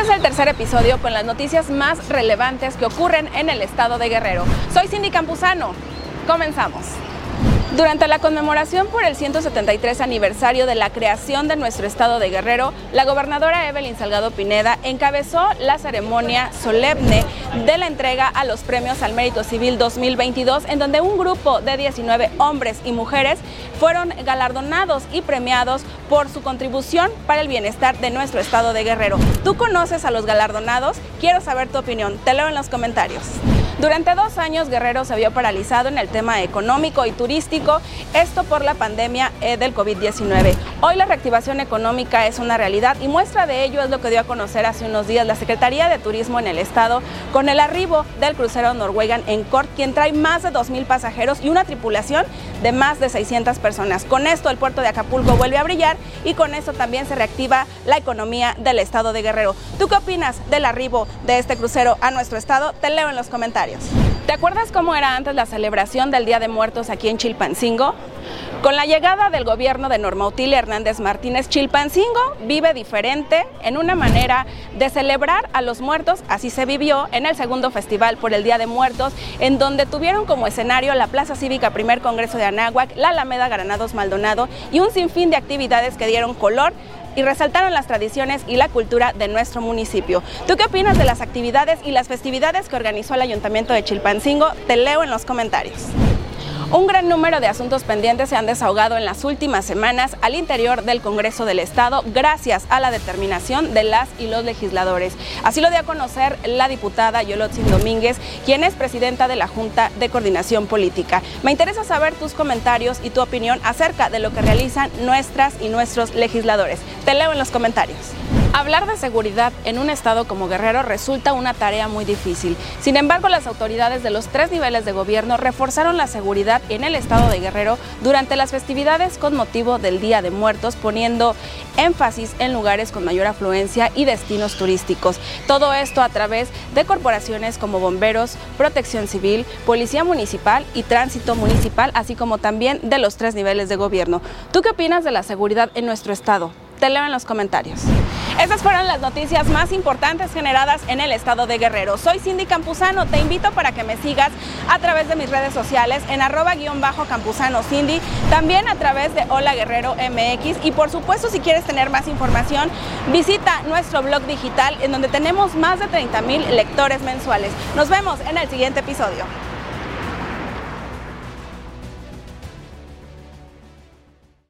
Este es el tercer episodio con las noticias más relevantes que ocurren en el estado de Guerrero. Soy Cindy Campuzano. Comenzamos. Durante la conmemoración por el 173 aniversario de la creación de nuestro estado de Guerrero, la gobernadora Evelyn Salgado Pineda encabezó la ceremonia solemne de la entrega a los premios al mérito civil 2022, en donde un grupo de 19 hombres y mujeres fueron galardonados y premiados por su contribución para el bienestar de nuestro estado de Guerrero. ¿Tú conoces a los galardonados? Quiero saber tu opinión. Te leo en los comentarios. Durante dos años Guerrero se vio paralizado en el tema económico y turístico, esto por la pandemia eh, del COVID-19. Hoy la reactivación económica es una realidad y muestra de ello es lo que dio a conocer hace unos días la Secretaría de Turismo en el estado con el arribo del crucero Norwegian en Cork, quien trae más de 2.000 pasajeros y una tripulación de más de 600 personas. Con esto el puerto de Acapulco vuelve a brillar y con esto también se reactiva la economía del estado de Guerrero. ¿Tú qué opinas del arribo de este crucero a nuestro estado? Te leo en los comentarios. ¿Te acuerdas cómo era antes la celebración del Día de Muertos aquí en Chilpancingo? Con la llegada del gobierno de Norma Utilia Hernández Martínez, Chilpancingo vive diferente en una manera de celebrar a los muertos. Así se vivió en el segundo festival por el Día de Muertos, en donde tuvieron como escenario la Plaza Cívica Primer Congreso de Anáhuac, la Alameda Granados Maldonado y un sinfín de actividades que dieron color y resaltaron las tradiciones y la cultura de nuestro municipio. ¿Tú qué opinas de las actividades y las festividades que organizó el Ayuntamiento de Chilpancingo? Te leo en los comentarios. Un gran número de asuntos pendientes se han desahogado en las últimas semanas al interior del Congreso del Estado gracias a la determinación de las y los legisladores. Así lo dio a conocer la diputada Yolotzin Domínguez, quien es presidenta de la Junta de Coordinación Política. Me interesa saber tus comentarios y tu opinión acerca de lo que realizan nuestras y nuestros legisladores. Te leo en los comentarios. Hablar de seguridad en un estado como Guerrero resulta una tarea muy difícil. Sin embargo, las autoridades de los tres niveles de gobierno reforzaron la seguridad en el estado de Guerrero durante las festividades con motivo del Día de Muertos, poniendo énfasis en lugares con mayor afluencia y destinos turísticos. Todo esto a través de corporaciones como bomberos, protección civil, policía municipal y tránsito municipal, así como también de los tres niveles de gobierno. ¿Tú qué opinas de la seguridad en nuestro estado? Te leo en los comentarios. Estas fueron las noticias más importantes generadas en el estado de Guerrero. Soy Cindy Campuzano, te invito para que me sigas a través de mis redes sociales en arroba guion bajo campuzano Cindy, también a través de Hola Guerrero MX y por supuesto si quieres tener más información visita nuestro blog digital en donde tenemos más de 30 mil lectores mensuales. Nos vemos en el siguiente episodio.